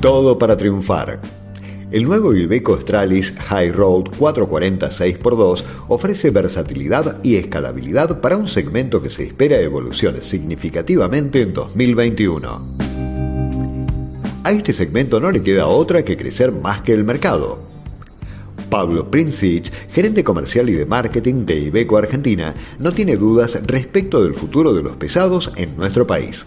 Todo para triunfar. El nuevo Iveco Stralis High Road 440 6x2 ofrece versatilidad y escalabilidad para un segmento que se espera evolucione significativamente en 2021. A este segmento no le queda otra que crecer más que el mercado. Pablo Princich, gerente comercial y de marketing de Iveco Argentina, no tiene dudas respecto del futuro de los pesados en nuestro país.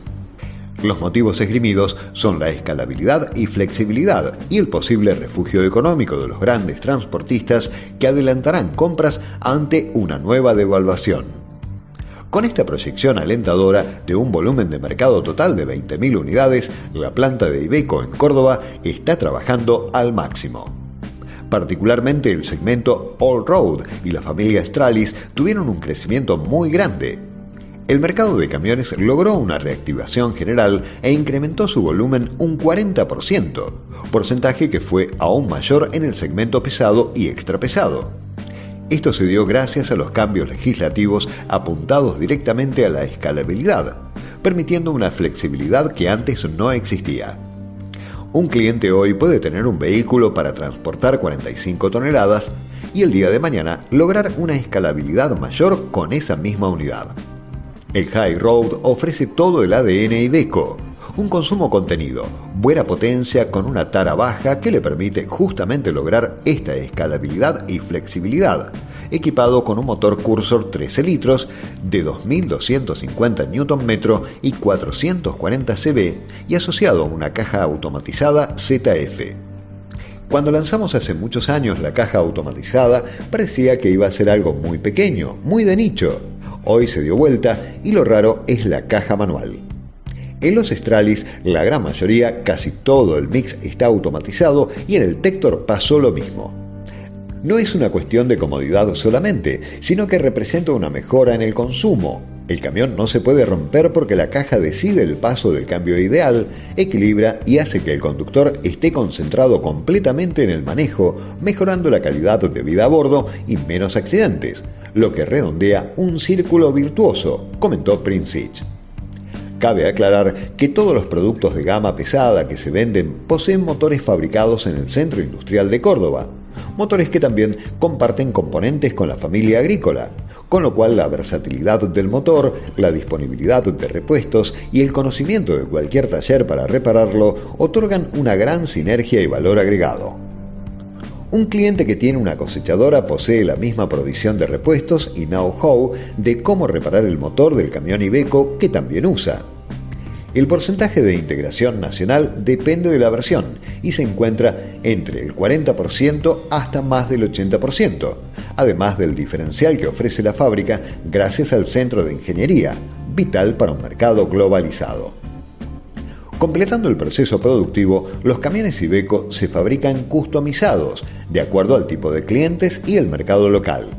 Los motivos esgrimidos son la escalabilidad y flexibilidad y el posible refugio económico de los grandes transportistas que adelantarán compras ante una nueva devaluación. Con esta proyección alentadora de un volumen de mercado total de 20.000 unidades, la planta de Ibeco en Córdoba está trabajando al máximo. Particularmente el segmento All Road y la familia Stralis tuvieron un crecimiento muy grande, el mercado de camiones logró una reactivación general e incrementó su volumen un 40%, porcentaje que fue aún mayor en el segmento pesado y extrapesado. Esto se dio gracias a los cambios legislativos apuntados directamente a la escalabilidad, permitiendo una flexibilidad que antes no existía. Un cliente hoy puede tener un vehículo para transportar 45 toneladas y el día de mañana lograr una escalabilidad mayor con esa misma unidad. El High Road ofrece todo el ADN Iveco, un consumo contenido, buena potencia con una tara baja que le permite justamente lograr esta escalabilidad y flexibilidad, equipado con un motor Cursor 13 litros de 2.250 Nm y 440 cb y asociado a una caja automatizada ZF. Cuando lanzamos hace muchos años la caja automatizada, parecía que iba a ser algo muy pequeño, muy de nicho, Hoy se dio vuelta y lo raro es la caja manual. En los Stralis, la gran mayoría, casi todo el mix está automatizado y en el Tector pasó lo mismo. No es una cuestión de comodidad solamente, sino que representa una mejora en el consumo. El camión no se puede romper porque la caja decide el paso del cambio ideal, equilibra y hace que el conductor esté concentrado completamente en el manejo, mejorando la calidad de vida a bordo y menos accidentes lo que redondea un círculo virtuoso, comentó Princich. Cabe aclarar que todos los productos de gama pesada que se venden poseen motores fabricados en el Centro Industrial de Córdoba, motores que también comparten componentes con la familia agrícola, con lo cual la versatilidad del motor, la disponibilidad de repuestos y el conocimiento de cualquier taller para repararlo otorgan una gran sinergia y valor agregado. Un cliente que tiene una cosechadora posee la misma provisión de repuestos y know-how de cómo reparar el motor del camión Iveco que también usa. El porcentaje de integración nacional depende de la versión y se encuentra entre el 40% hasta más del 80%, además del diferencial que ofrece la fábrica gracias al centro de ingeniería, vital para un mercado globalizado. Completando el proceso productivo, los camiones Iveco se fabrican customizados, de acuerdo al tipo de clientes y el mercado local.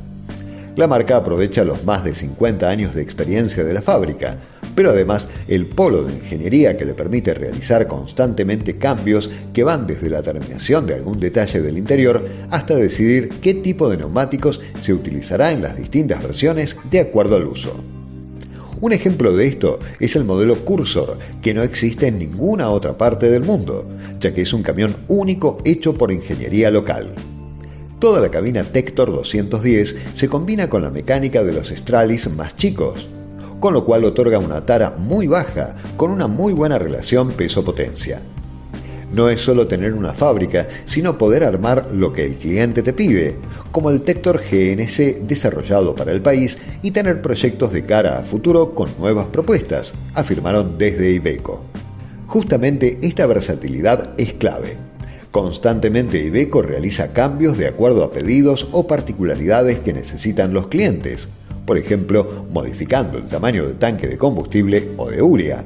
La marca aprovecha los más de 50 años de experiencia de la fábrica, pero además el polo de ingeniería que le permite realizar constantemente cambios que van desde la terminación de algún detalle del interior hasta decidir qué tipo de neumáticos se utilizará en las distintas versiones de acuerdo al uso. Un ejemplo de esto es el modelo Cursor, que no existe en ninguna otra parte del mundo, ya que es un camión único hecho por ingeniería local. Toda la cabina Tector 210 se combina con la mecánica de los Stralis más chicos, con lo cual otorga una tara muy baja con una muy buena relación peso-potencia. No es solo tener una fábrica, sino poder armar lo que el cliente te pide, como el Tector GNC desarrollado para el país y tener proyectos de cara a futuro con nuevas propuestas, afirmaron desde Ibeco. Justamente esta versatilidad es clave. Constantemente Ibeco realiza cambios de acuerdo a pedidos o particularidades que necesitan los clientes, por ejemplo, modificando el tamaño del tanque de combustible o de urea,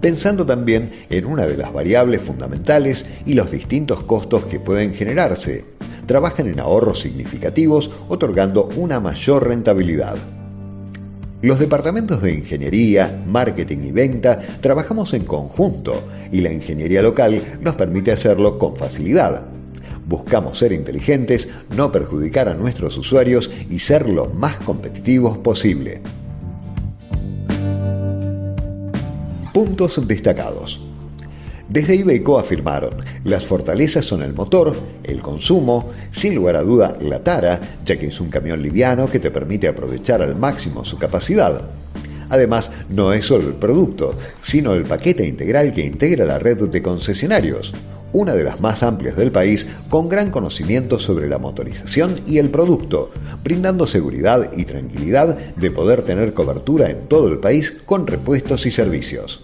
pensando también en una de las variables fundamentales y los distintos costos que pueden generarse. Trabajan en ahorros significativos, otorgando una mayor rentabilidad. Los departamentos de ingeniería, marketing y venta trabajamos en conjunto y la ingeniería local nos permite hacerlo con facilidad. Buscamos ser inteligentes, no perjudicar a nuestros usuarios y ser lo más competitivos posible. Puntos destacados. Desde Ibeco afirmaron, las fortalezas son el motor, el consumo, sin lugar a duda la tara, ya que es un camión liviano que te permite aprovechar al máximo su capacidad. Además, no es solo el producto, sino el paquete integral que integra la red de concesionarios, una de las más amplias del país, con gran conocimiento sobre la motorización y el producto, brindando seguridad y tranquilidad de poder tener cobertura en todo el país con repuestos y servicios.